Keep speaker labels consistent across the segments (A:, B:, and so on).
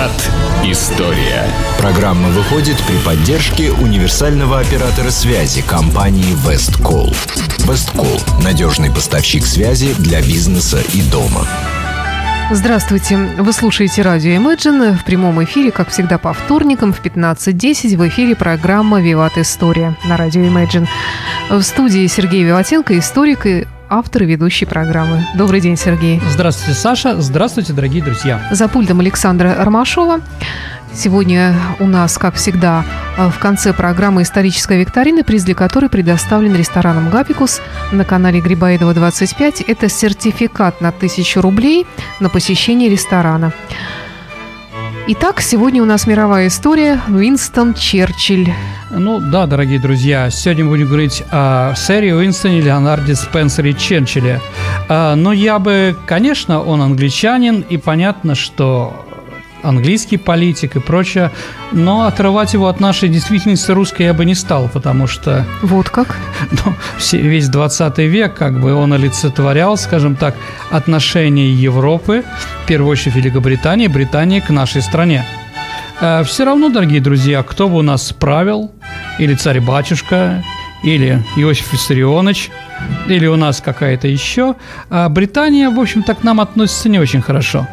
A: Виват История.
B: Программа выходит при поддержке универсального оператора связи компании Westcall. Westcall – надежный поставщик связи для бизнеса и дома.
C: Здравствуйте. Вы слушаете радио Imagine в прямом эфире, как всегда, по вторникам в 15.10 в эфире программа «Виват История» на радио Imagine. В студии Сергей Виватенко, историк и автор и ведущий программы. Добрый день, Сергей.
D: Здравствуйте, Саша. Здравствуйте, дорогие друзья.
C: За пультом Александра Ромашова. Сегодня у нас, как всегда, в конце программы «Историческая викторина», приз для которой предоставлен рестораном «Гапикус» на канале Грибоедова 25. Это сертификат на 1000 рублей на посещение ресторана. Итак, сегодня у нас мировая история Уинстон Черчилль.
D: Ну да, дорогие друзья, сегодня будем говорить о сэре Уинстоне Леонарде Спенсере Черчилле. А, но я бы, конечно, он англичанин, и понятно, что английский политик и прочее, но отрывать его от нашей действительности русской я бы не стал, потому что...
C: Вот как?
D: Ну, весь 20 век, как бы он олицетворял, скажем так, отношения Европы, в первую очередь Великобритании, Британии к нашей стране. Э, Все равно, дорогие друзья, кто бы у нас правил, или царь-батюшка, или Иосиф Виссарионович, или у нас какая-то еще. А Британия, в общем-то, к нам относится не очень хорошо.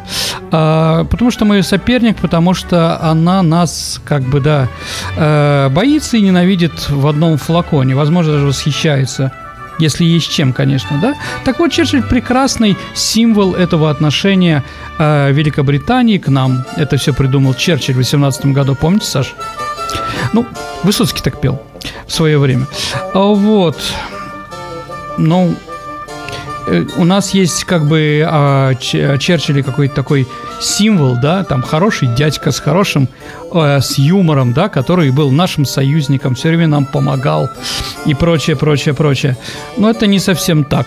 D: А, потому что мы ее соперник, потому что она нас, как бы, да, э, боится и ненавидит в одном флаконе. Возможно, даже восхищается если есть чем, конечно, да. Так вот, Черчилль прекрасный символ этого отношения э, Великобритании к нам. Это все придумал Черчилль в 18 году, помните, Саш? Ну, Высоцкий так пел в свое время. А Вот. Ну, э, у нас есть как бы о Черчилле какой-то такой символ, да, там хороший дядька с хорошим, э, с юмором, да, который был нашим союзником, все время нам помогал и прочее, прочее, прочее. Но это не совсем так.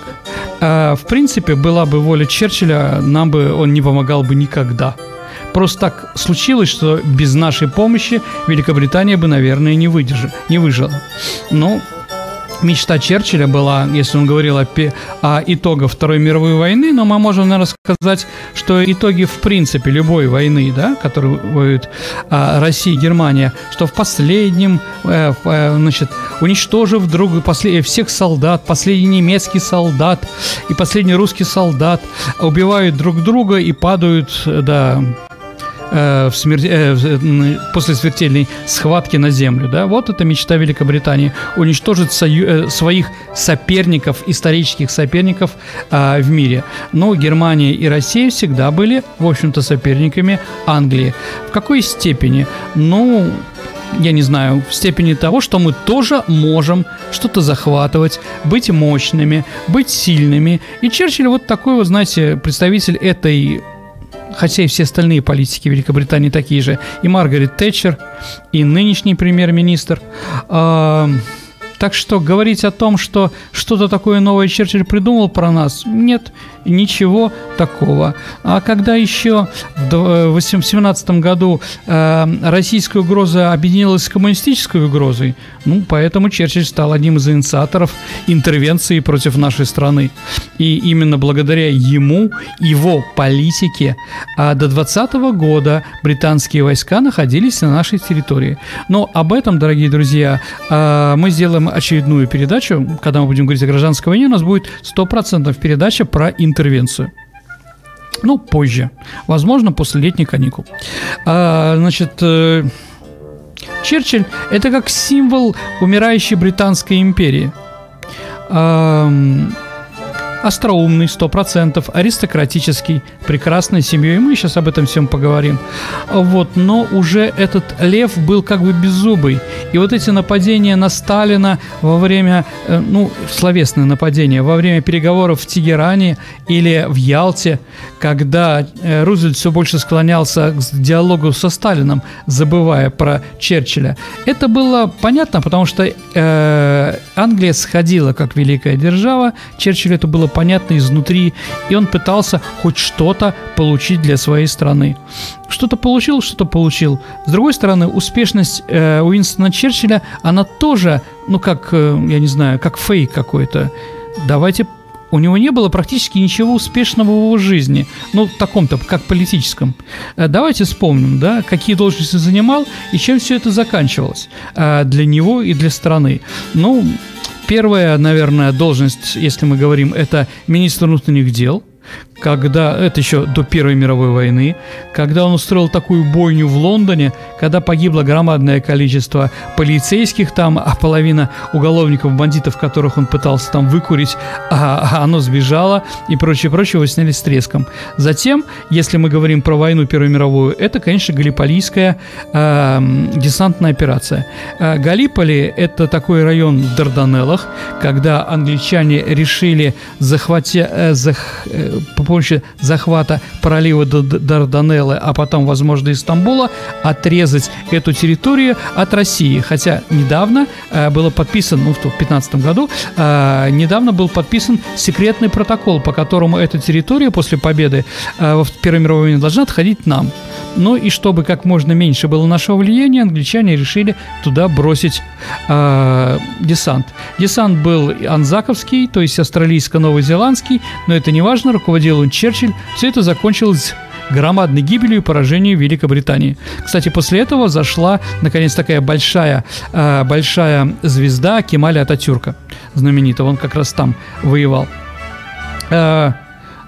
D: Э, в принципе, была бы воля Черчилля, нам бы он не помогал бы никогда. Просто так случилось, что без нашей помощи Великобритания бы, наверное, не, выдержала, не выжила. Ну, мечта Черчилля была, если он говорил о, о итогах Второй мировой войны, но мы можем, наверное, сказать, что итоги, в принципе, любой войны, да, которую воюют а, Россия и Германия, что в последнем, э, э, значит, уничтожив друг, послед, всех солдат, последний немецкий солдат и последний русский солдат убивают друг друга и падают, да, э, в смер... э, после смертельной схватки на землю. Да? Вот это мечта Великобритании – уничтожить сою... э, своих соперников, исторических соперников э, в мире. Но Германия и Россия всегда были, в общем-то, соперниками Англии. В какой степени? Ну, я не знаю, в степени того, что мы тоже можем что-то захватывать, быть мощными, быть сильными. И Черчилль вот такой вот, знаете, представитель этой хотя и все остальные политики Великобритании такие же, и Маргарет Тэтчер, и нынешний премьер-министр. Так что говорить о том, что что-то такое новое Черчилль придумал про нас, нет, ничего такого. А когда еще в 1817 году э, российская угроза объединилась с коммунистической угрозой, ну, поэтому Черчилль стал одним из инициаторов интервенции против нашей страны. И именно благодаря ему, его политике, а до 20 года британские войска находились на нашей территории. Но об этом, дорогие друзья, э, мы сделаем очередную передачу, когда мы будем говорить о гражданской войне, у нас будет 100% передача про интервенцию. Ну, позже. Возможно, после летних каникул. А, значит, э, Черчилль – это как символ умирающей Британской империи. А, остроумный, сто процентов, аристократический, прекрасной семьей. Мы сейчас об этом всем поговорим. Вот, но уже этот лев был как бы беззубый. И вот эти нападения на Сталина во время, э, ну, словесные нападения, во время переговоров в Тегеране или в Ялте, когда э, Рузвельт все больше склонялся к диалогу со Сталином, забывая про Черчилля. Это было понятно, потому что э, Англия сходила как великая держава, Черчиллю это было понятно изнутри, и он пытался хоть что-то получить для своей страны. Что-то получил, что-то получил. С другой стороны, успешность э, Уинстона Черчилля, она тоже, ну как, э, я не знаю, как фейк какой-то. Давайте у него не было практически ничего успешного в его жизни, ну, в таком-то, как политическом. Э, давайте вспомним, да, какие должности занимал и чем все это заканчивалось э, для него и для страны. Ну, первая, наверное, должность, если мы говорим, это министр внутренних дел – когда, это еще до Первой мировой войны, когда он устроил такую бойню в Лондоне, когда погибло громадное количество полицейских там, а половина уголовников, бандитов, которых он пытался там выкурить, а, а оно сбежало и прочее, прочее, его сняли с треском. Затем, если мы говорим про войну Первую мировую, это, конечно, Галиполийская э, десантная операция. Э, Галиполи – это такой район в Дарданеллах, когда англичане решили захватить, э, зах, э, помощью захвата пролива Дарданеллы, а потом, возможно, и Стамбула, отрезать эту территорию от России. Хотя недавно э, было подписан, ну, в 2015 году, э, недавно был подписан секретный протокол, по которому эта территория после победы э, в Первой мировой войне должна отходить нам. Ну и чтобы как можно меньше было нашего влияния, англичане решили туда бросить э, десант. Десант был анзаковский, то есть австралийско-новозеландский, но это не важно, руководил он Черчилль. Все это закончилось громадной гибелью и поражением Великобритании. Кстати, после этого зашла, наконец, такая большая, э, большая звезда Кемаля Ататюрка, знаменитого. Он как раз там воевал. Э,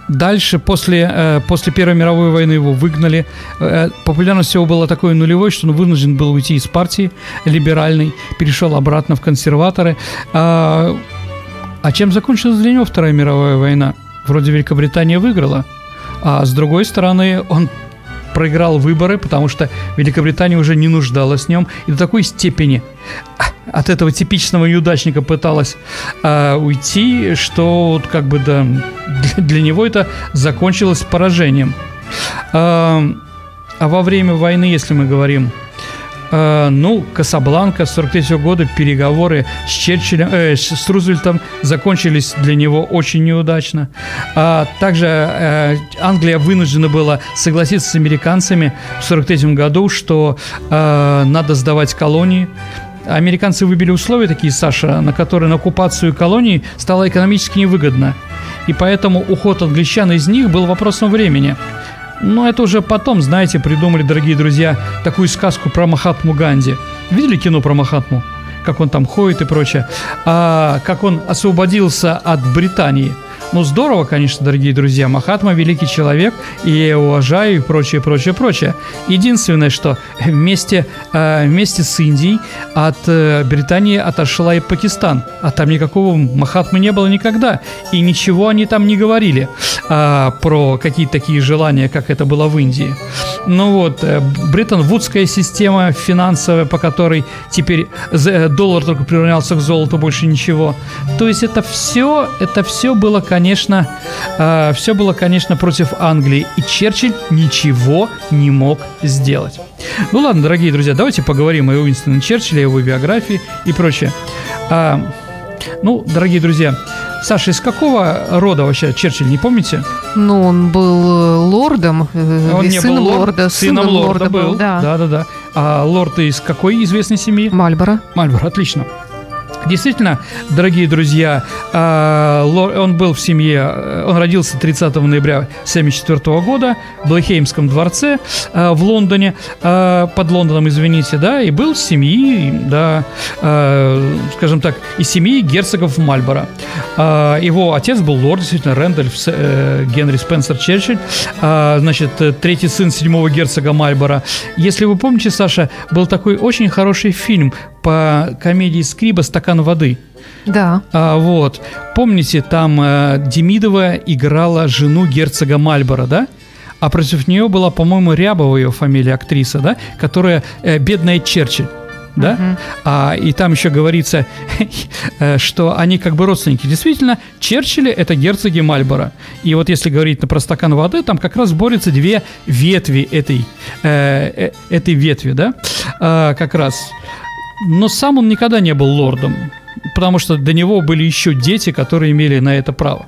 D: Дальше, после, э, после Первой мировой войны его выгнали. Э, популярность его была такой нулевой, что он вынужден был уйти из партии либеральной, перешел обратно в консерваторы. А, а чем закончилась для него Вторая мировая война? Вроде Великобритания выиграла, а с другой стороны он проиграл выборы, потому что Великобритания уже не нуждалась в нем и до такой степени от этого типичного неудачника пыталась э, уйти, что вот как бы да, для, для него это закончилось поражением. Э, а во время войны, если мы говорим Uh, ну, Касабланка 43 года, переговоры с Черчиллем, э, с Рузвельтом закончились для него очень неудачно. А также э, Англия вынуждена была согласиться с американцами в 43 году, что э, надо сдавать колонии. Американцы выбили условия такие, Саша, на которые на оккупацию колоний стало экономически невыгодно. И поэтому уход англичан из них был вопросом времени. Но это уже потом, знаете, придумали, дорогие друзья, такую сказку про Махатму Ганди. Видели кино про Махатму? Как он там ходит и прочее. А как он освободился от Британии – ну, здорово, конечно, дорогие друзья. Махатма – великий человек, и я его уважаю, и прочее, прочее, прочее. Единственное, что вместе, э, вместе с Индией от э, Британии отошла и Пакистан. А там никакого Махатмы не было никогда. И ничего они там не говорили э, про какие-то такие желания, как это было в Индии. Ну вот, э, Бреттон-Вудская система финансовая, по которой теперь э, доллар только приравнялся к золоту, больше ничего. То есть это все, это все было, конечно, э, все было, конечно, против Англии, и Черчилль ничего не мог сделать. Ну ладно, дорогие друзья, давайте поговорим о Уинстоне Черчилле, его биографии и прочее. Ну, дорогие друзья, Саша, из какого рода вообще Черчилль, не помните?
C: Ну, он был э, лордом,
D: э, он не сын был лорд, лорда, сыном, сыном лорда, лорда был. был. Да. да, да, да. А лорд из какой известной семьи?
C: Мальборо.
D: Мальборо, отлично. Действительно, дорогие друзья, а, он был в семье, э, он родился 30 ноября 1974 года в Блэхеймском дворце а, в Лондоне, а, под Лондоном, извините, да, и был в семьи, да, скажем так, из семьи герцогов Мальборо. Его отец был лорд, действительно, Рэндольф э, Генри Спенсер Черчилль, значит, третий сын седьмого герцога Мальборо. Если вы помните, Саша, был такой очень хороший фильм по комедии Скриба «Стакан воды».
C: Да.
D: А, вот. Помните, там э, Демидова играла жену герцога Мальбора, да? А против нее была, по-моему, Рябова ее фамилия, актриса, да? Которая э, бедная Черчилль да? Uh-huh. А, и там еще говорится, э, что они как бы родственники. Действительно, Черчилли – это герцоги Мальборо. И вот если говорить про стакан воды, там как раз борются две ветви этой, э, э, этой ветви, да? А, как раз но сам он никогда не был лордом. потому что до него были еще дети, которые имели на это право.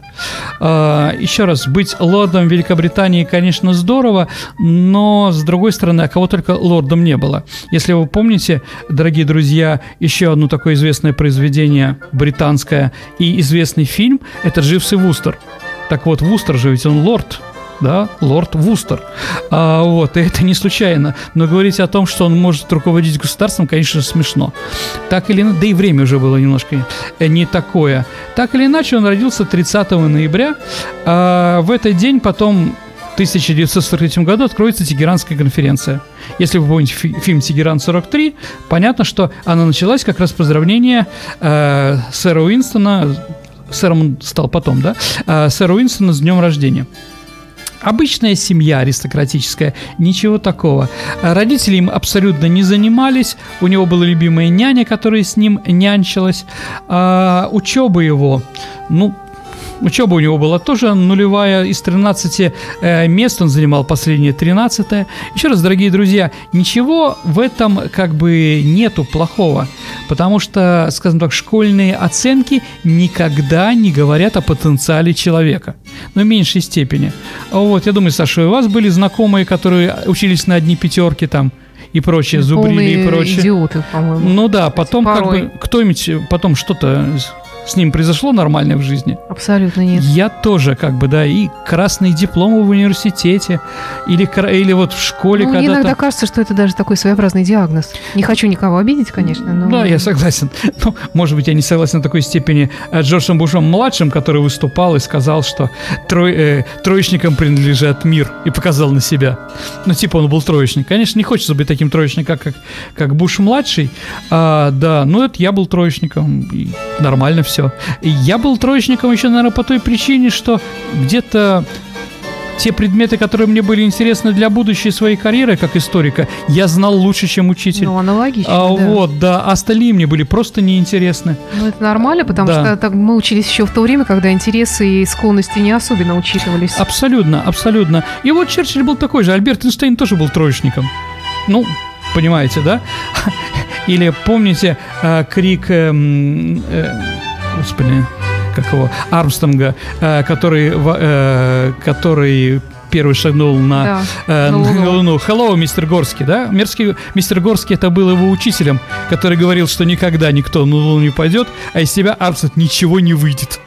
D: А, еще раз, быть лордом Великобритании, конечно, здорово, но, с другой стороны, а кого только лордом не было. Если вы помните, дорогие друзья, еще одно такое известное произведение британское и известный фильм – это «Дживс и Вустер». Так вот, Вустер же ведь он лорд – да, лорд Вустер. А, вот, и это не случайно. Но говорить о том, что он может руководить государством, конечно, смешно. Так или иначе, да и время уже было немножко э, не такое. Так или иначе, он родился 30 ноября. А, в этот день потом в 1943 году откроется Тегеранская конференция. Если вы помните фи- фильм «Тегеран-43», понятно, что она началась как раз поздравления э, сэра Уинстона, сэром он стал потом, да, э, сэра Уинстона с днем рождения. Обычная семья аристократическая, ничего такого. Родители им абсолютно не занимались. У него была любимая няня, которая с ним нянчилась. А учеба его, ну, Учеба у него была тоже нулевая. Из 13 э, мест он занимал последнее 13 -е. Еще раз, дорогие друзья, ничего в этом как бы нету плохого. Потому что, скажем так, школьные оценки никогда не говорят о потенциале человека. Но в меньшей степени. Вот, я думаю, Саша, у вас были знакомые, которые учились на одни пятерки там, и прочее, зубрили
C: Полные
D: и прочее.
C: идиоты, по-моему.
D: Ну да, потом как
C: Порой.
D: бы кто-нибудь потом что-то с ним произошло нормальное в жизни.
C: Абсолютно нет.
D: Я тоже, как бы, да, и красные дипломы в университете, или, или вот в школе
C: Ну, мне
D: когда-то.
C: иногда кажется, что это даже такой своеобразный диагноз. Не хочу никого обидеть, конечно, но...
D: Да, я согласен. Ну, может быть, я не согласен в такой степени с Джорджем Бушем младшим, который выступал и сказал, что трой, э, троечникам принадлежит мир, и показал на себя. Ну, типа он был троечник. Конечно, не хочется быть таким троечником, как, как Буш младший. А, да, ну это я был троечником, и нормально все. Я был троечником еще, наверное, по той причине, что где-то те предметы, которые мне были интересны для будущей своей карьеры как историка, я знал лучше, чем учитель.
C: Ну, аналогично,
D: А,
C: да.
D: Вот, да, остальные мне были просто неинтересны.
C: Ну, это нормально, потому
D: Да.
C: что так, мы учились еще в то время, когда интересы и склонности не особенно учитывались.
D: Абсолютно, абсолютно. И вот Черчилль был такой же, Альберт Эйнштейн тоже был троечником. Ну, понимаете, да? Или помните э, крик, эм, э, господи, как его, Армстронга, э, который, э, который первый шагнул на,
C: Да,
D: э,
C: на
D: на
C: Луну.
D: Hello, мистер Горский, да? Мерзкий, мистер Горский это был его учителем, который говорил, что никогда никто на Луну не пойдет, а из себя Армстронг ничего не выйдет.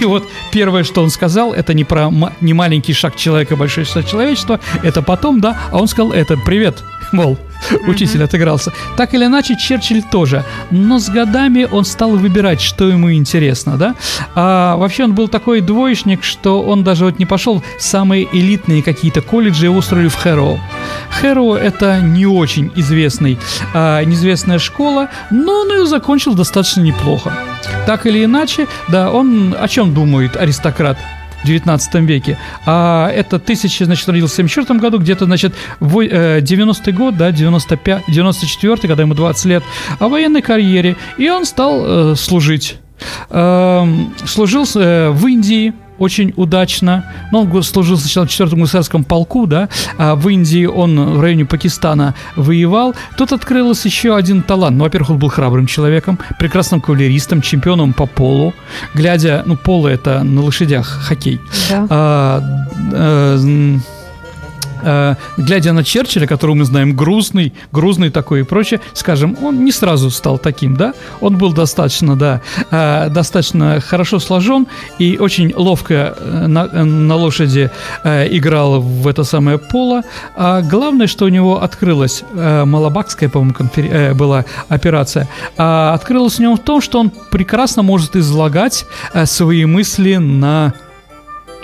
D: И вот первое, что он сказал, это не про не маленький шаг человека, большой шаг человечества, это потом, да, а он сказал это, привет, мол, учитель отыгрался. Так или иначе, Черчилль тоже. Но с годами он стал выбирать, что ему интересно, да. А вообще он был такой двоечник, что он даже вот не пошел в самые элитные какие-то колледжи, его устроили в Хэроу. Хэроу это не очень известный, а, неизвестная школа, но он ее закончил достаточно неплохо. Так или иначе, да, он о чем думает аристократ? 19 веке. А это тысяча, значит, родился в 74 году, где-то, значит, в э, 90-й год, да, 95, 94 когда ему 20 лет, о военной карьере. И он стал э, служить. Эм, служил э, в Индии, очень удачно. Ну, он служил сначала в 4-м гусарском полку, да, а в Индии он в районе Пакистана воевал. Тут открылся еще один талант. Ну, во-первых, он был храбрым человеком, прекрасным кавалеристом, чемпионом по полу. Глядя, ну, поло это на лошадях, хоккей.
C: Да.
D: А, м, э, глядя на Черчилля, которого мы знаем грустный, грузный такой и прочее, скажем, он не сразу стал таким, да? Он был достаточно, да, э, достаточно хорошо сложен и очень ловко э, на, на лошади играл в это самое поло. А главное, что у него открылась Малабакская, по-моему, конфер- была операция. А открылась у него в том, что он прекрасно может излагать свои мысли на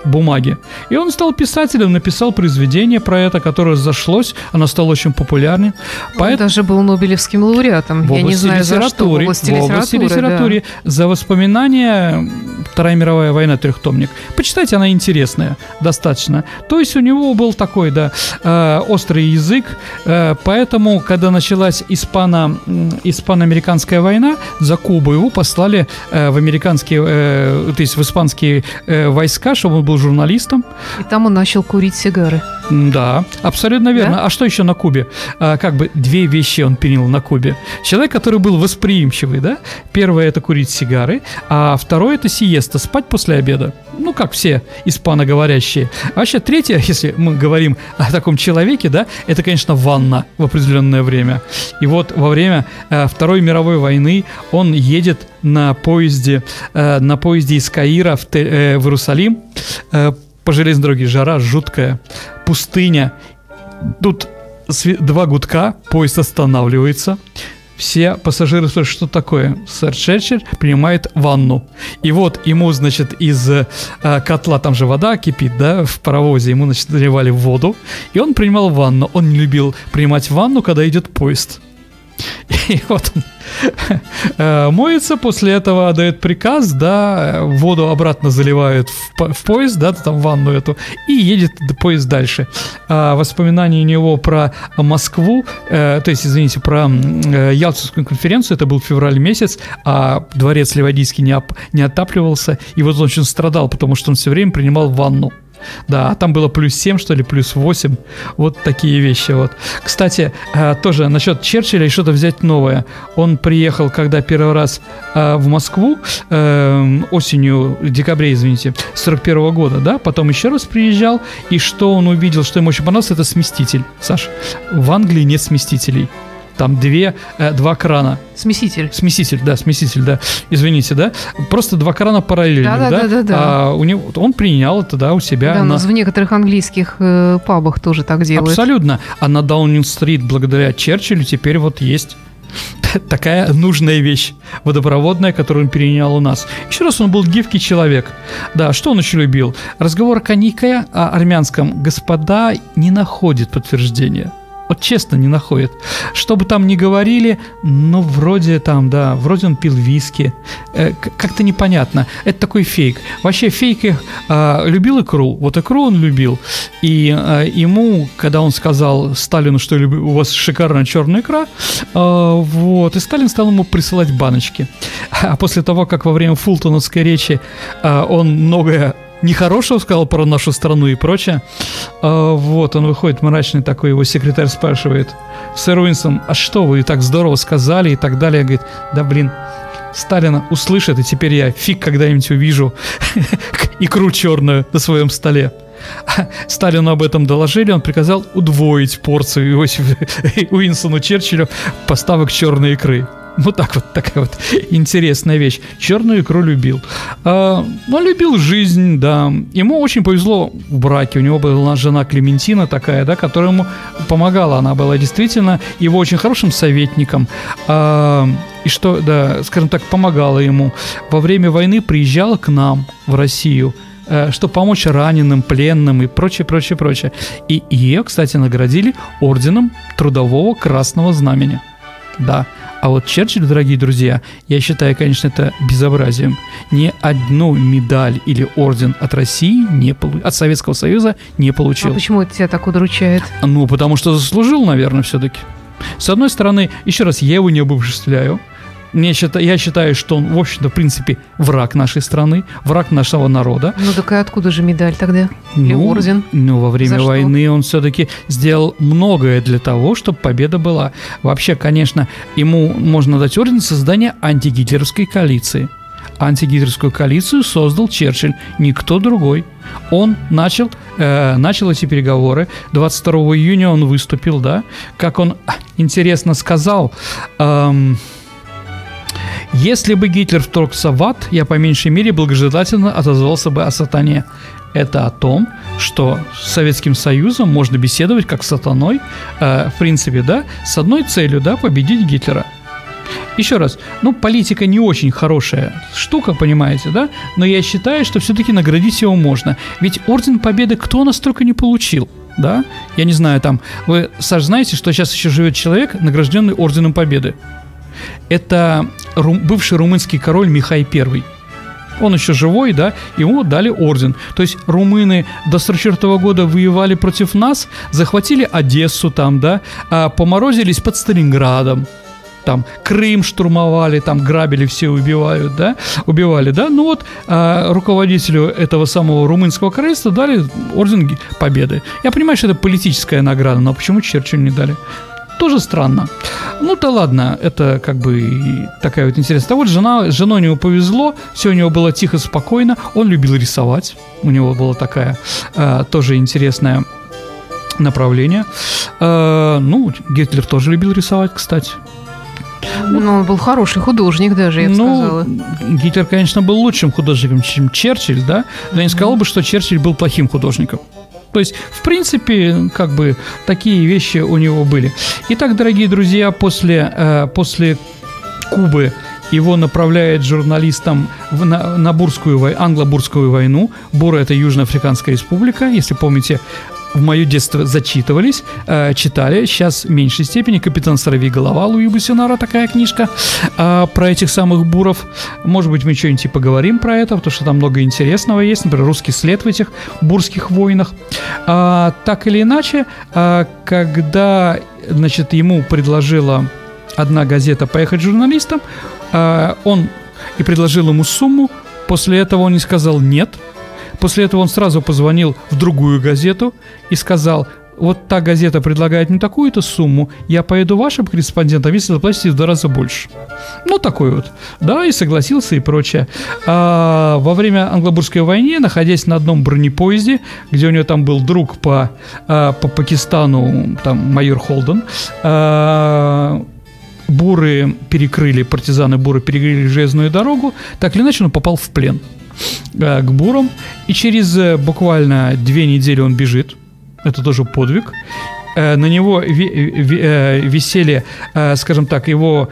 D: бумаге. И он стал писателем, написал произведение про это, которое зашлось, оно стало очень популярным.
C: Он даже был Нобелевским лауреатом.
D: в
C: Я не знаю, за что. В области
D: в области
C: литературы, да.
D: литературы за воспоминания Вторая мировая война трехтомник. Почитайте, она интересная, достаточно. То есть у него был такой, да, э, острый язык, э, поэтому, когда началась испано, испано-американская война, за Кубу его послали э, в американские, э, то есть в испанские э, войска, чтобы он был журналистом.
C: И там он начал курить сигары.
D: Да, абсолютно верно.
C: Да?
D: А что еще на Кубе? А, как бы две вещи он принял на Кубе. Человек, который был восприимчивый, да? Первое это курить сигары, а второе это сиеста, спать после обеда. Ну, как все испаноговорящие. А вообще, третье, если мы говорим о таком человеке, да, это, конечно, ванна в определенное время. И вот во время э, Второй мировой войны он едет на поезде, э, на поезде из Каира в, э, в Иерусалим. Э, по железной дороге жара жуткая, пустыня. Тут два гудка, поезд останавливается. Все пассажиры спрашивают, что такое. Сэр Черчилль принимает ванну. И вот ему, значит, из э, котла, там же вода кипит, да, в паровозе, ему, значит, наливали воду, и он принимал ванну. Он не любил принимать ванну, когда идет поезд. И вот он э, моется, после этого отдает приказ, да, воду обратно заливают в, в поезд, да, там в ванну эту, и едет поезд дальше. А воспоминания у него про Москву, э, то есть, извините, про э, Ялтинскую конференцию, это был февраль месяц, а дворец Ливадийский не, оп- не отапливался, и вот он очень страдал, потому что он все время принимал ванну. Да, там было плюс 7, что ли, плюс 8. Вот такие вещи вот. Кстати, э, тоже насчет Черчилля и что-то взять новое. Он приехал, когда первый раз э, в Москву, э, осенью, декабре, извините, 41 года, да, потом еще раз приезжал, и что он увидел, что ему очень понравилось, это сместитель. Саш, в Англии нет сместителей. Там две, э, два крана.
C: Смеситель.
D: Смеситель, да, смеситель, да. Извините, да. Просто два крана параллельных, да.
C: Да-да-да-да-да.
D: А у него, он принял это, да, у себя.
C: Да,
D: на-
C: в некоторых английских э, пабах тоже так делают.
D: Абсолютно. А на Даунинг-стрит благодаря Черчиллю теперь вот есть такая нужная вещь водопроводная, которую он перенял у нас. Еще раз, он был гибкий человек. Да, что он еще любил? Разговор о коньяке, о армянском господа не находит подтверждения. Вот честно, не находит. Что бы там ни говорили, ну, вроде там, да, вроде он пил виски. Э, как-то непонятно. Это такой фейк. Вообще фейки а, любил икру. Вот икру он любил. И а, ему, когда он сказал Сталину, что у вас шикарная черная икра, а, вот, и Сталин стал ему присылать баночки. А после того, как во время фултоновской речи а, он многое нехорошего сказал про нашу страну и прочее. А, вот, он выходит мрачный такой, его секретарь спрашивает, сэр Уинстон, а что вы так здорово сказали и так далее. Говорит, да блин, Сталина услышит, и теперь я фиг когда-нибудь увижу икру черную на своем столе. Сталину об этом доложили, он приказал удвоить порцию Иосифу Уинстону Черчиллю поставок черной икры. Вот так вот, такая вот интересная вещь. Черную икру любил. А, но любил жизнь, да. Ему очень повезло в браке. У него была жена Клементина такая, да, которая ему помогала. Она была действительно его очень хорошим советником. А, и что, да, скажем так, помогала ему. Во время войны приезжала к нам в Россию э, чтобы помочь раненым, пленным и прочее, прочее, прочее. И ее, кстати, наградили орденом Трудового Красного Знамени. Да. А вот Черчилль, дорогие друзья, я считаю, конечно, это безобразием. Ни одну медаль или орден от России не полу- от Советского Союза не
C: А
D: получил.
C: почему это тебя так удручает?
D: Ну, потому что заслужил, наверное, все-таки. С одной стороны, еще раз, я его не обобществляю. Мне счита- я считаю, что он, в общем-то, в принципе, враг нашей страны, враг нашего народа.
C: Ну так и откуда же медаль тогда? Или
D: Ну,
C: орден?
D: Ну, во время
C: За что?
D: войны он все-таки сделал многое для того, чтобы победа была. Вообще, конечно, ему можно дать орден за создание антигитлеровской коалиции. Антигитлеровскую коалицию создал Черчилль, никто другой. Он начал, э, начал эти переговоры. 22 июня он выступил, да. Как он а, интересно сказал, эм, если бы Гитлер вторгся в ад, я по меньшей мере благожелательно отозвался бы о сатане. Это о том, что с Советским Союзом можно беседовать как с сатаной, э, в принципе, да, с одной целью, да, победить Гитлера. Еще раз, ну, политика не очень хорошая штука, понимаете, да? Но я считаю, что все-таки наградить его можно. Ведь Орден Победы кто нас только не получил, да? Я не знаю, там, вы, Саш, знаете, что сейчас еще живет человек, награжденный Орденом Победы? Это рум- бывший румынский король Михай I. Он еще живой, да, ему дали орден. То есть румыны до 44 года воевали против нас, захватили Одессу там, да, а поморозились под Сталинградом. там Крым штурмовали, там грабили, все убивают, да, убивали, да, ну вот э, руководителю этого самого румынского королевства дали орден Победы. Я понимаю, что это политическая награда, но почему Черчиллю не дали? Тоже странно. Ну да ладно, это как бы такая вот интересная. А вот жена, женой у него повезло, все у него было тихо, спокойно. Он любил рисовать. У него была такая э, тоже интересная направление. Э, ну, Гитлер тоже любил рисовать, кстати.
C: Ну, он был хороший художник даже, я бы
D: ну,
C: сказала.
D: Гитлер, конечно, был лучшим художником, чем Черчилль, да, но я не сказал бы, что Черчилль был плохим художником. То есть, в принципе, как бы такие вещи у него были. Итак, дорогие друзья, после, э, после Кубы его направляет журналистам в, на, на Бурскую, англо-бурскую войну. Бура – это Южноафриканская республика. Если помните, в мое детство зачитывались, э, читали. Сейчас в меньшей степени «Капитан Сорови голова» Луи Бусинара, такая книжка э, про этих самых буров. Может быть, мы что-нибудь и поговорим про это, потому что там много интересного есть. Например, русский след в этих бурских войнах. А, так или иначе, а, когда значит, ему предложила одна газета поехать журналистом, а, он и предложил ему сумму, после этого он не сказал «нет», После этого он сразу позвонил в другую газету и сказал, вот та газета предлагает мне такую-то сумму, я поеду вашим корреспондентом, если заплатите в два раза больше. Ну, такой вот. Да, и согласился и прочее. А, во время англобурской войны, находясь на одном бронепоезде, где у него там был друг по, а, по Пакистану, там майор Холден, а, буры перекрыли, партизаны буры перекрыли железную дорогу, так или иначе он попал в плен. Э, к бурам. И через э, буквально две недели он бежит. Это тоже подвиг. Э, на него висели, скажем так, его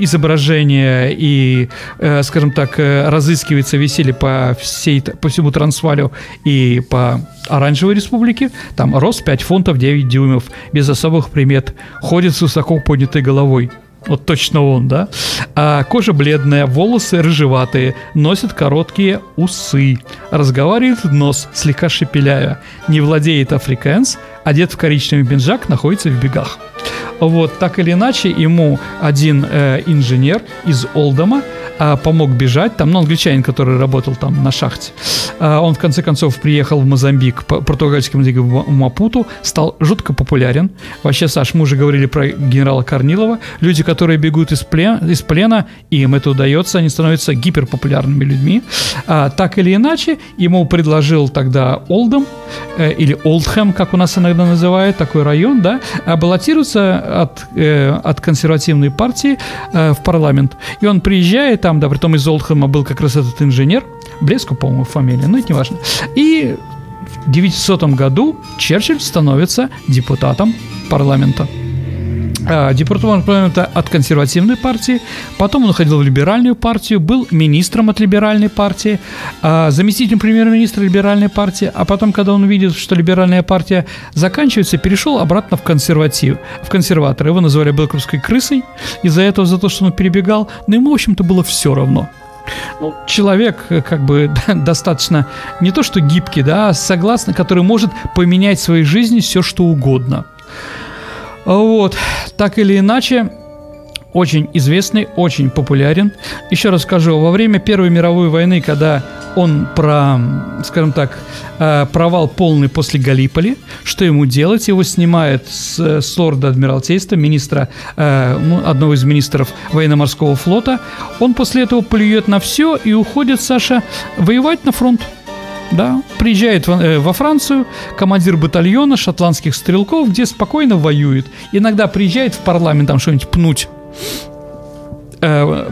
D: изображения и, скажем так, разыскивается, висели по, всей, по всему Трансвалю и по Оранжевой Республике. Там рост 5 фунтов 9 дюймов, без особых примет, ходит с высоко поднятой головой. Вот точно он, да? А кожа бледная, волосы рыжеватые, носит короткие усы, разговаривает в нос, слегка шепеляя, не владеет африканс, одет в коричневый бенжак, находится в бегах. Вот, так или иначе, ему один э, инженер из Олдома э, помог бежать. Там, ну, англичанин, который работал там на шахте. Э, он, в конце концов, приехал в Мозамбик, по португальскому языку в Мапуту, стал жутко популярен. Вообще, Саш, мы уже говорили про генерала Корнилова. Люди, которые бегут из, плен, из плена, им это удается, они становятся гиперпопулярными людьми. А, так или иначе, ему предложил тогда Олдом, э, или Олдхэм, как у нас иногда называют, такой район, да, баллотироваться от, э, от консервативной партии э, в парламент. И он приезжает там, да, при том из Олдхэма был как раз этот инженер, Блеску, по-моему, фамилия, но это не важно. И в 900 году Черчилль становится депутатом парламента. А, депутатом парламента от консервативной партии, потом он уходил в либеральную партию, был министром от либеральной партии, а, заместителем премьер-министра либеральной партии, а потом, когда он увидел, что либеральная партия заканчивается, перешел обратно в консерватив, в консерваторы. Его называли белкрупской крысой из-за этого, за то, что он перебегал, но ему, в общем-то, было все равно. Ну, человек э, как бы достаточно не то что гибкий, да, а согласный, который может поменять в своей жизни все, что угодно. Вот, так или иначе, очень известный, очень популярен. Еще раз скажу, во время Первой мировой войны, когда он про, скажем так, э, провал полный после Галиполи, что ему делать? Его снимают с, с лорда Адмиралтейства, министра, э, ну, одного из министров военно-морского флота. Он после этого плюет на все и уходит, Саша, воевать на фронт. Да, приезжает э, во Францию командир батальона шотландских стрелков, где спокойно воюет. Иногда приезжает в парламент там что-нибудь пнуть э,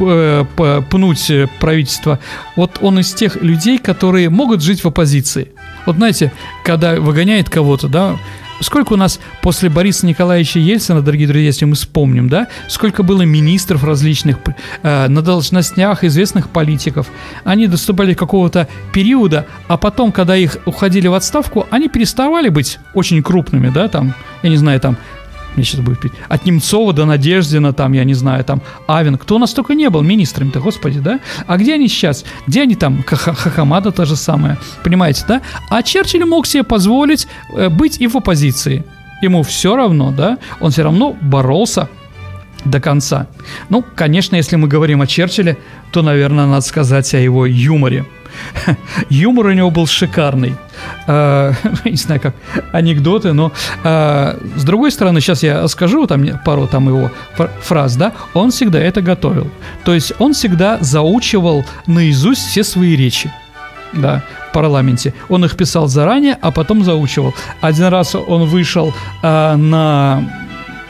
D: э, пнуть правительство. Вот он из тех людей, которые могут жить в оппозиции. Вот знаете, когда выгоняет кого-то, да, Сколько у нас после Бориса Николаевича Ельцина, дорогие друзья, если мы вспомним, да, сколько было министров различных э, на должностях известных политиков. Они доступали какого-то периода, а потом, когда их уходили в отставку, они переставали быть очень крупными, да, там, я не знаю, там, мне сейчас будет пить. От Немцова до Надеждина, там, я не знаю, там, Авен. Кто у нас только не был министрами-то, господи, да? А где они сейчас? Где они там? Хахамада та же самая. Понимаете, да? А Черчилль мог себе позволить э, быть и в оппозиции. Ему все равно, да? Он все равно боролся до конца. Ну, конечно, если мы говорим о Черчилле, то, наверное, надо сказать о его юморе. Юмор у него был шикарный. Э, не знаю, как анекдоты, но э, с другой стороны, сейчас я скажу там пару там его фраз, да, он всегда это готовил. То есть он всегда заучивал наизусть все свои речи да, в парламенте. Он их писал заранее, а потом заучивал. Один раз он вышел э, на,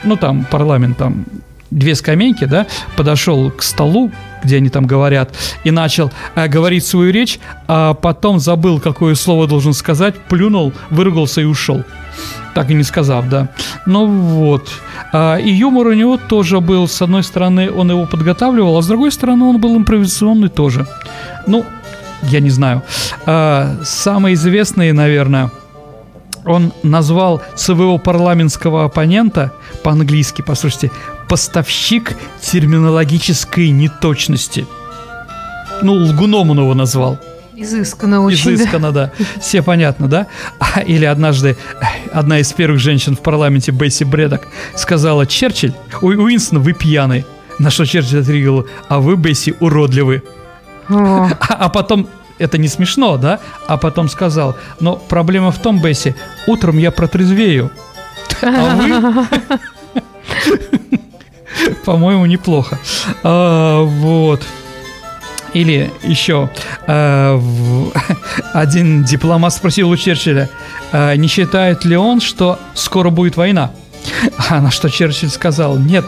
D: ну там, парламент, там, две скамейки, да, подошел к столу, где они там говорят, и начал э, говорить свою речь, а потом забыл, какое слово должен сказать, плюнул, выругался и ушел. Так и не сказав, да. Ну вот. А, и юмор у него тоже был. С одной стороны, он его подготавливал, а с другой стороны, он был импровизационный тоже. Ну, я не знаю. А, самые известные, наверное, он назвал своего парламентского оппонента по-английски, послушайте, поставщик терминологической неточности. Ну, лгуном он его назвал.
C: Изысканно очень.
D: Изысканно, да. да. Все понятно, да? А, или однажды одна из первых женщин в парламенте, Бесси Бредок, сказала, Черчилль, ой, Уинстон, вы пьяный. На что Черчилль ответил, а вы, Бесси, уродливы. А, а потом это не смешно, да? А потом сказал, но проблема в том, Бесси, утром я протрезвею, а вы... По-моему, неплохо. А, вот. Или еще э, один дипломат спросил у Черчилля, э, не считает ли он, что скоро будет война? А на что Черчилль сказал, нет.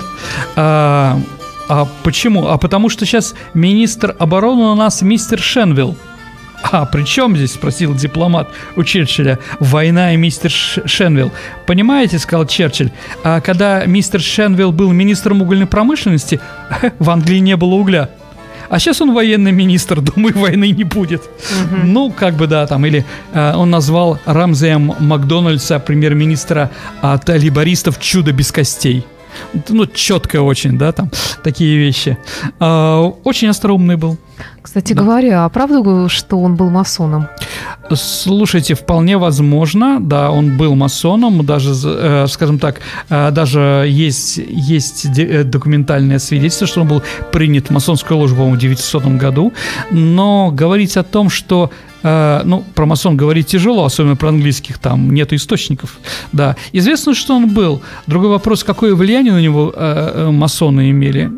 D: Э, а почему? А потому что сейчас министр обороны у нас мистер Шенвилл. «А при чем здесь?» – спросил дипломат у Черчилля. «Война и мистер Шенвилл». «Понимаете?» – сказал Черчилль. «А когда мистер Шенвилл был министром угольной промышленности, в Англии не было угля». А сейчас он военный министр, думаю, войны не будет. Угу. Ну, как бы да, там, или э, он назвал Рамзеем Макдональдса, премьер-министра от либористов «Чудо без костей». Ну, четко очень, да, там, такие вещи. Э, очень остроумный был.
C: Кстати да. говоря, а правда, что он был масоном?
D: Слушайте, вполне возможно, да, он был масоном, даже, э, скажем так, э, даже есть, есть э, документальное свидетельство, что он был принят в масонскую ложу, по-моему, в 900 году, но говорить о том, что Uh, ну, про масон говорить тяжело, особенно про английских, там нет источников, да. Известно, что он был. Другой вопрос, какое влияние на него uh, масоны имели.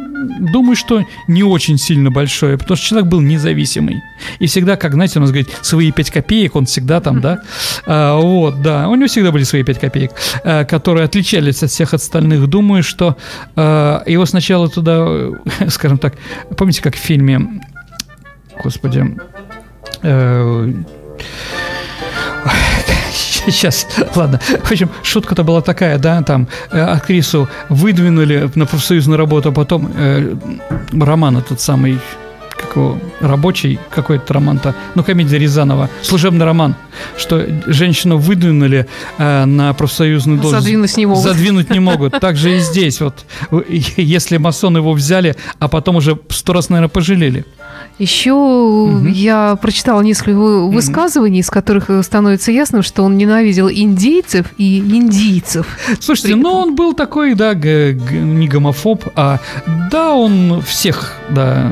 D: Думаю, что не очень сильно большое, потому что человек был независимый. И всегда, как, знаете, у нас говорит, свои 5 копеек, он всегда там, да, uh, вот, да, у него всегда были свои 5 копеек, которые отличались от всех остальных. Думаю, что его сначала туда, скажем так, помните, как в фильме, господи, Сейчас, ладно. В общем, шутка-то была такая, да, там э, актрису выдвинули на профсоюзную работу, а потом э, роман этот самый как его, рабочий какой-то роман-то, ну, комедия Рязанова, служебный роман, что женщину выдвинули э, на профсоюзную должность.
C: Задвинуть не могут.
D: Задвинуть не могут. Так же и здесь, вот, если масон его взяли, а потом уже сто раз, наверное, пожалели.
C: Еще угу. я прочитала несколько высказываний, из которых становится ясно, что он ненавидел индейцев и индийцев.
D: Слушайте, ну он был такой, да, не гомофоб, а да, он всех, да,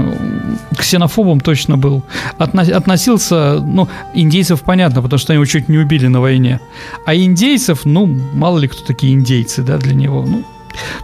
D: ксенофобом точно был. относился, ну, индейцев понятно, потому что они его чуть не убили на войне. А индейцев, ну, мало ли кто такие индейцы, да, для него, ну,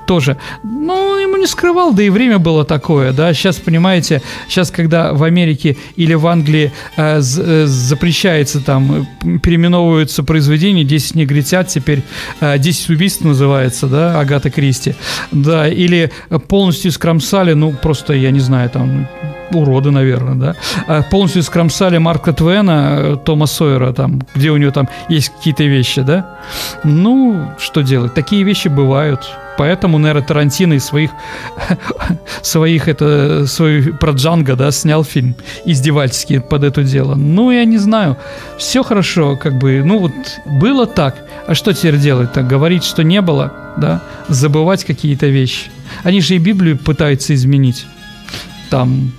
D: тоже. Ну, ему не скрывал, да и время было такое, да. Сейчас, понимаете, сейчас, когда в Америке или в Англии э, э, запрещается там, э, переименовываются произведения, 10 негритят, теперь э, 10 убийств называется, да, Агата Кристи, да, или полностью скромсали, ну, просто, я не знаю, там, уроды, наверное, да. А полностью скромсали Марка Твена, э, Тома Сойера, там, где у него там есть какие-то вещи, да. Ну, что делать? Такие вещи бывают. Поэтому, наверное, Тарантино из своих, своих это, свой про Джанго, да, снял фильм издевательский под это дело. Ну, я не знаю. Все хорошо, как бы, ну вот было так. А что теперь делать так? Говорить, что не было, да? Забывать какие-то вещи. Они же и Библию пытаются изменить. Там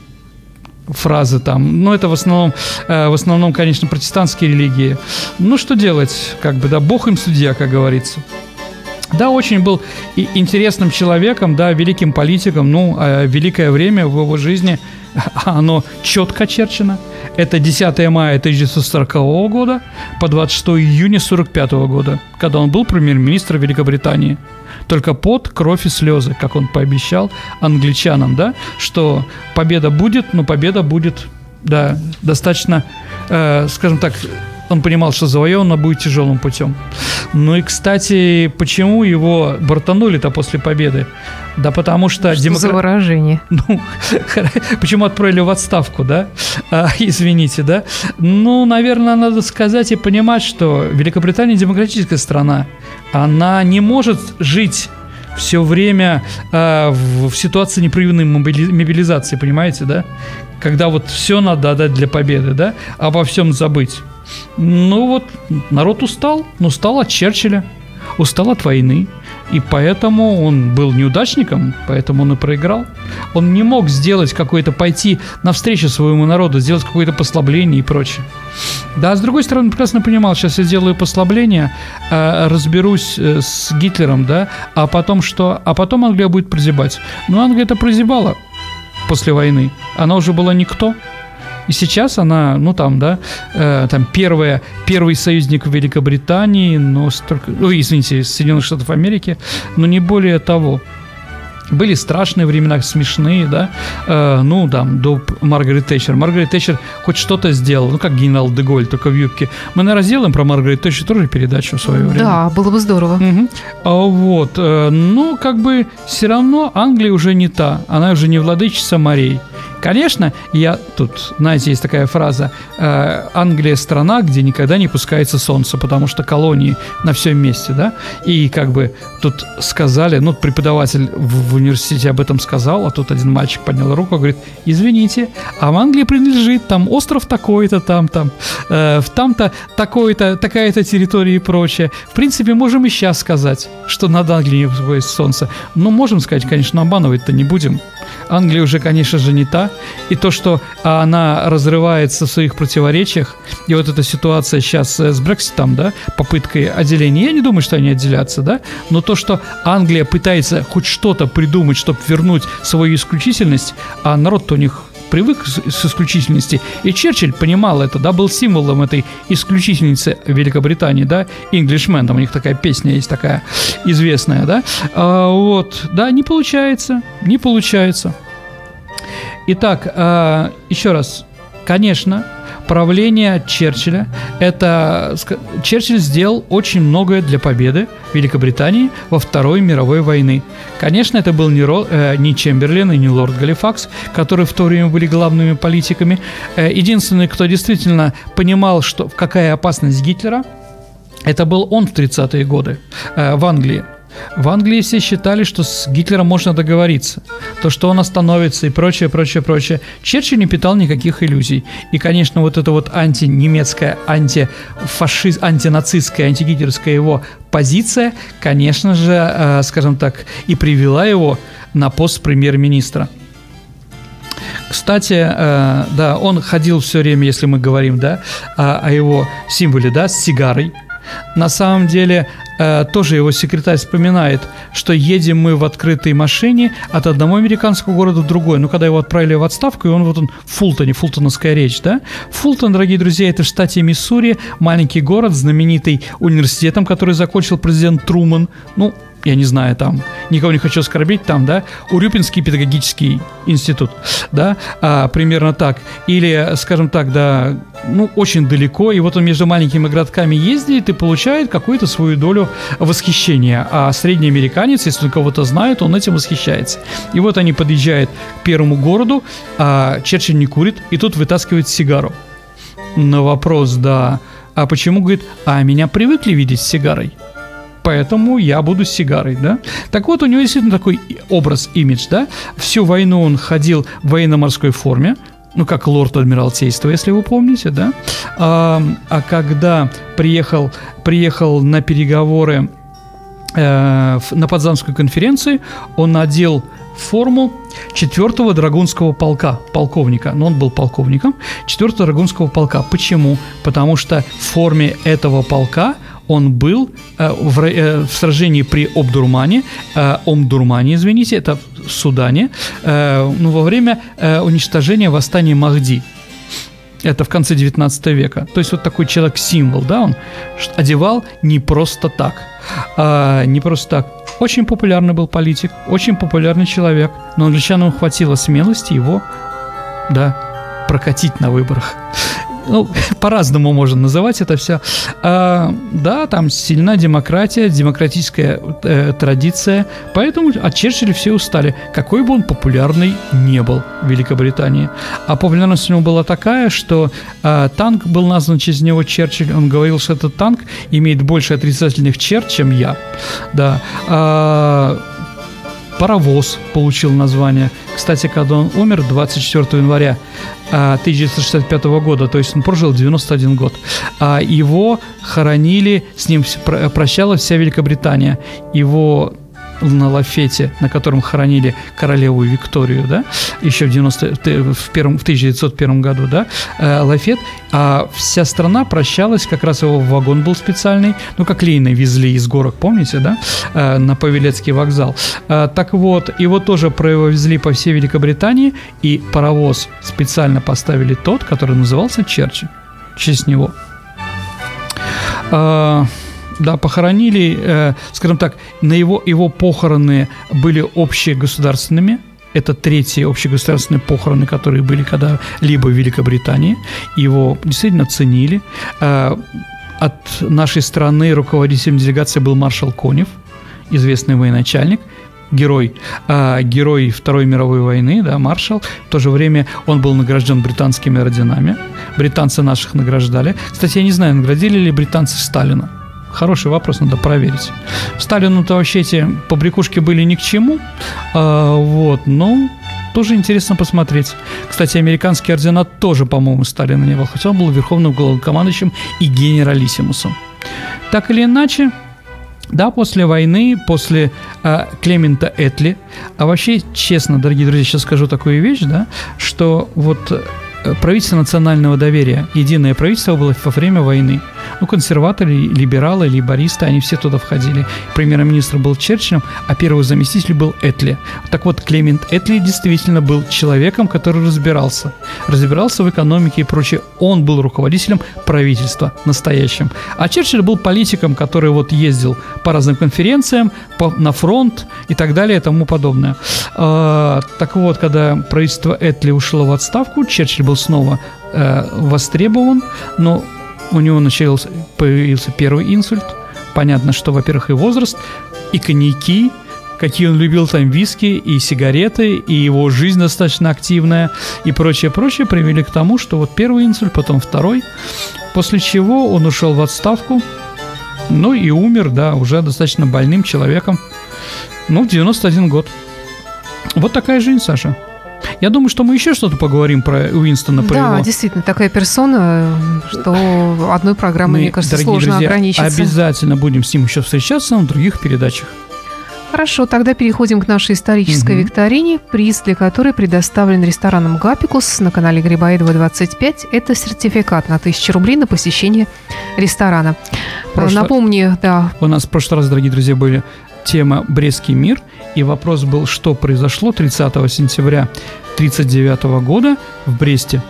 D: фразы там. Но это в основном, э, в основном, конечно, протестантские религии. Ну, что делать, как бы, да, Бог им судья, как говорится. Да, очень был интересным человеком, да, великим политиком. Ну, а великое время в его жизни, оно четко очерчено. Это 10 мая 1940 года по 26 июня 1945 года, когда он был премьер-министр Великобритании. Только пот, кровь и слезы, как он пообещал англичанам, да, что победа будет, но победа будет, да, достаточно, э, скажем так, он понимал, что завоевано будет тяжелым путем. Ну и, кстати, почему его бортанули-то после победы? Да потому что...
C: Что демокра... за выражение?
D: Ну, почему отправили в отставку, да? А, извините, да? Ну, наверное, надо сказать и понимать, что Великобритания демократическая страна. Она не может жить все время э, в, в ситуации непрерывной мобилизации, понимаете, да? Когда вот все надо отдать для победы, да? Обо всем забыть. Ну вот, народ устал, но устал от Черчилля, устал от войны. И поэтому он был неудачником, поэтому он и проиграл. Он не мог сделать какое-то, пойти навстречу своему народу, сделать какое-то послабление и прочее. Да, с другой стороны, прекрасно понимал, сейчас я сделаю послабление, э, разберусь э, с Гитлером, да, а потом что? А потом Англия будет прозябать. Но Англия это прозябала после войны. Она уже была никто. И сейчас она, ну там, да, э, там первая, первый союзник Великобритании, но столько, ну, извините, Соединенных Штатов Америки, но не более того. Были страшные времена, смешные, да, э, ну, там, до Маргарет Тэтчер. Маргарет Тэтчер хоть что-то сделал, ну, как генерал Деголь, только в юбке. Мы, наверное, сделаем про Маргарет Тэтчер тоже передачу в свое время.
C: Да, было бы здорово.
D: Угу. А, вот, э, ну, как бы все равно Англия уже не та, она уже не владычица морей. Конечно, я тут, знаете, есть такая фраза, э, Англия страна, где никогда не пускается солнце, потому что колонии на всем месте, да, и как бы тут сказали, ну, преподаватель в, в университете об этом сказал, а тут один мальчик поднял руку и говорит, извините, а в Англии принадлежит там остров такой-то, там, там, э, там-то такой-то, такая-то территория и прочее. В принципе, можем и сейчас сказать, что над Англией не пускается солнце. Но можем сказать, конечно, обманывать-то не будем. Англия уже, конечно же, не та. И то, что она разрывается в своих противоречиях, и вот эта ситуация сейчас с Брекситом, да, попыткой отделения, я не думаю, что они отделятся, да, но то, что Англия пытается хоть что-то придумать, чтобы вернуть свою исключительность, а народ-то у них привык с исключительности. И Черчилль понимал это, да, был символом этой исключительницы Великобритании, да, Englishman, там у них такая песня есть такая известная, да, а, вот, да, не получается, не получается. Итак, а, еще раз, конечно, правление Черчилля. Это Черчилль сделал очень многое для победы Великобритании во Второй мировой войны. Конечно, это был не, Ро, э, не Чемберлен и не лорд Галифакс, которые в то время были главными политиками. Э, единственный, кто действительно понимал, что какая опасность Гитлера, это был он в 30-е годы э, в Англии. В Англии все считали, что с Гитлером можно договориться, то, что он остановится и прочее, прочее, прочее. Черчилль не питал никаких иллюзий. И, конечно, вот эта вот антинемецкая, антифашист, антинацистская, антигитлерская его позиция, конечно же, э, скажем так, и привела его на пост премьер-министра. Кстати, э, да, он ходил все время, если мы говорим, да, о, о его символе, да, с сигарой. На самом деле, э, тоже его секретарь вспоминает, что едем мы в открытой машине от одного американского города в другой. Ну, когда его отправили в отставку, и он вот он в Фултоне, фултоновская речь, да? Фултон, дорогие друзья, это в штате Миссури, маленький город, знаменитый университетом, который закончил президент Труман. Ну, я не знаю, там, никого не хочу оскорбить, там, да, Урюпинский педагогический институт, да, а, примерно так. Или, скажем так, да, ну, очень далеко, и вот он между маленькими городками ездит и получает какую-то свою долю восхищения. А средний американец, если он кого-то знает, он этим восхищается. И вот они подъезжают к первому городу, а Черчилль не курит, и тут вытаскивает сигару. На вопрос, да, а почему, говорит, а меня привыкли видеть с сигарой? Поэтому я буду с сигарой, да. Так вот, у него действительно такой образ, имидж, да. Всю войну он ходил в военно-морской форме, ну, как лорд Адмиралтейства, если вы помните, да. А, а когда приехал, приехал на переговоры э, на Подзамскую конференцию, он надел форму 4-го Драгунского полка, полковника, но он был полковником 4-го Драгунского полка. Почему? Потому что в форме этого полка он был э, в, э, в сражении при Обдурмане, э, Омдурмане, извините, это в Судане, э, ну, во время уничтожения восстания Махди. Это в конце 19 века. То есть вот такой человек-символ, да, он одевал не просто так. А, не просто так. Очень популярный был политик, очень популярный человек, но англичанам хватило смелости его, да, прокатить на выборах ну, по-разному можно называть это все. А, да, там сильна демократия, демократическая э, традиция, поэтому от Черчилля все устали, какой бы он популярный не был в Великобритании. А популярность у него была такая, что э, танк был назван через него Черчилль, он говорил, что этот танк имеет больше отрицательных черт, чем я. Да. А, паровоз получил название. Кстати, когда он умер 24 января 1965 а, года, то есть он прожил 91 год, а его хоронили, с ним прощалась вся Великобритания. Его на лафете, на котором хоронили королеву Викторию, да, еще в, 90, в, первом, в 1901 году, да, э, лафет, а вся страна прощалась, как раз его вагон был специальный, ну, как Лейны везли из горок, помните, да, э, на Павелецкий вокзал. Э, так вот, его тоже провезли по всей Великобритании, и паровоз специально поставили тот, который назывался Черчилль, в честь него. Э, да, похоронили, э, скажем так, на его, его похороны были общегосударственными, это третьи общегосударственные похороны, которые были когда-либо в Великобритании. Его действительно ценили. Э, от нашей страны руководителем делегации был маршал Конев, известный военачальник – герой, а, герой Второй мировой войны, да, маршал. В то же время он был награжден британскими орденами. Британцы наших награждали. Кстати, я не знаю, наградили ли британцы Сталина. Хороший вопрос, надо проверить. Сталину-то вообще эти побрякушки были ни к чему, а, вот, но тоже интересно посмотреть. Кстати, американские ордена тоже, по-моему, Сталина не был, хотя он был верховным главнокомандующим и генералиссимусом. Так или иначе, да, после войны, после э, Клемента Этли, а вообще, честно, дорогие друзья, сейчас скажу такую вещь, да, что вот правительство национального доверия, единое правительство было во время войны. Ну, консерваторы, либералы, либористы, они все туда входили. Премьер-министр был Черчиллем, а первый заместитель был Этли. Так вот, Клемент Этли действительно был человеком, который разбирался. Разбирался в экономике и прочее. Он был руководителем правительства настоящим. А Черчилль был политиком, который вот ездил по разным конференциям, по, на фронт и так далее и тому подобное. А, так вот, когда правительство Этли ушло в отставку, Черчилль был снова э, востребован, но у него начался, появился первый инсульт. Понятно, что, во-первых, и возраст, и коньяки, какие он любил там виски и сигареты, и его жизнь достаточно активная, и прочее, прочее, привели к тому, что вот первый инсульт, потом второй, после чего он ушел в отставку, ну и умер, да, уже достаточно больным человеком, ну, в 91 год. Вот такая жизнь, Саша. Я думаю, что мы еще что-то поговорим про Уинстона. Про
C: да,
D: его.
C: действительно, такая персона, что одной программой, мне кажется, сложно
D: друзья,
C: ограничиться.
D: Обязательно будем с ним еще встречаться на других передачах.
C: Хорошо, тогда переходим к нашей исторической угу. викторине, приз для которой предоставлен рестораном «Гапикус» на канале Грибоедова 25. Это сертификат на 1000 рублей на посещение ресторана. Прошло... Напомню, да.
D: У нас в прошлый раз, дорогие друзья, были тема «Брестский мир», и вопрос был, что произошло 30 сентября 1939 года в Бресте.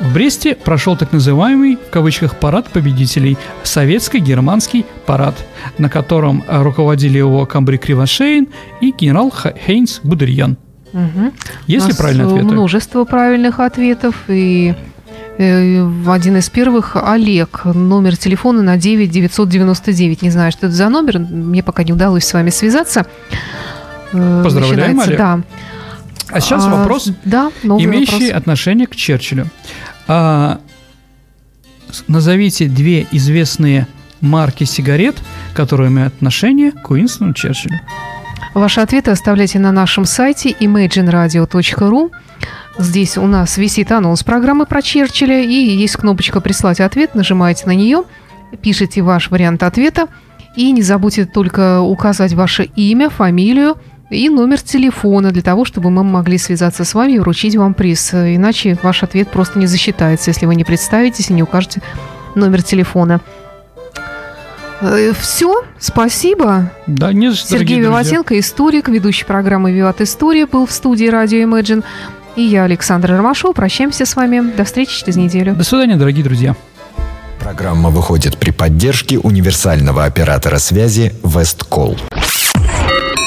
D: В Бресте прошел так называемый, в кавычках, парад победителей, советско-германский парад, на котором руководили его Камбри Кривошеин и генерал Хейнс Будерьян.
C: Угу.
D: Есть ли правильные ответы?
C: Множество правильных ответов, и Э, один из первых Олег, номер телефона на 9 999. Не знаю, что это за номер, мне пока не удалось с вами связаться.
D: Э, Поздравляем, Олег.
C: Да.
D: А сейчас а, вопрос,
C: да,
D: имеющий
C: вопрос.
D: отношение к Черчиллю. А, назовите две известные марки сигарет, которые имеют отношение к Уинстону Черчиллю.
C: Ваши ответы оставляйте на нашем сайте imagineradio.ru. Здесь у нас висит анонс программы про Черчилля, и есть кнопочка «Прислать ответ». Нажимаете на нее, пишите ваш вариант ответа, и не забудьте только указать ваше имя, фамилию и номер телефона для того, чтобы мы могли связаться с вами и вручить вам приз. Иначе ваш ответ просто не засчитается, если вы не представитесь и не укажете номер телефона. Все, спасибо.
D: Да, не за что,
C: Сергей. Виватенко, историк, ведущий программы «Виват История», был в студии радио Imagine. И я, Александра Ромашова, прощаемся с вами. До встречи через неделю.
D: До свидания, дорогие друзья.
B: Программа выходит при поддержке универсального оператора связи Весткол.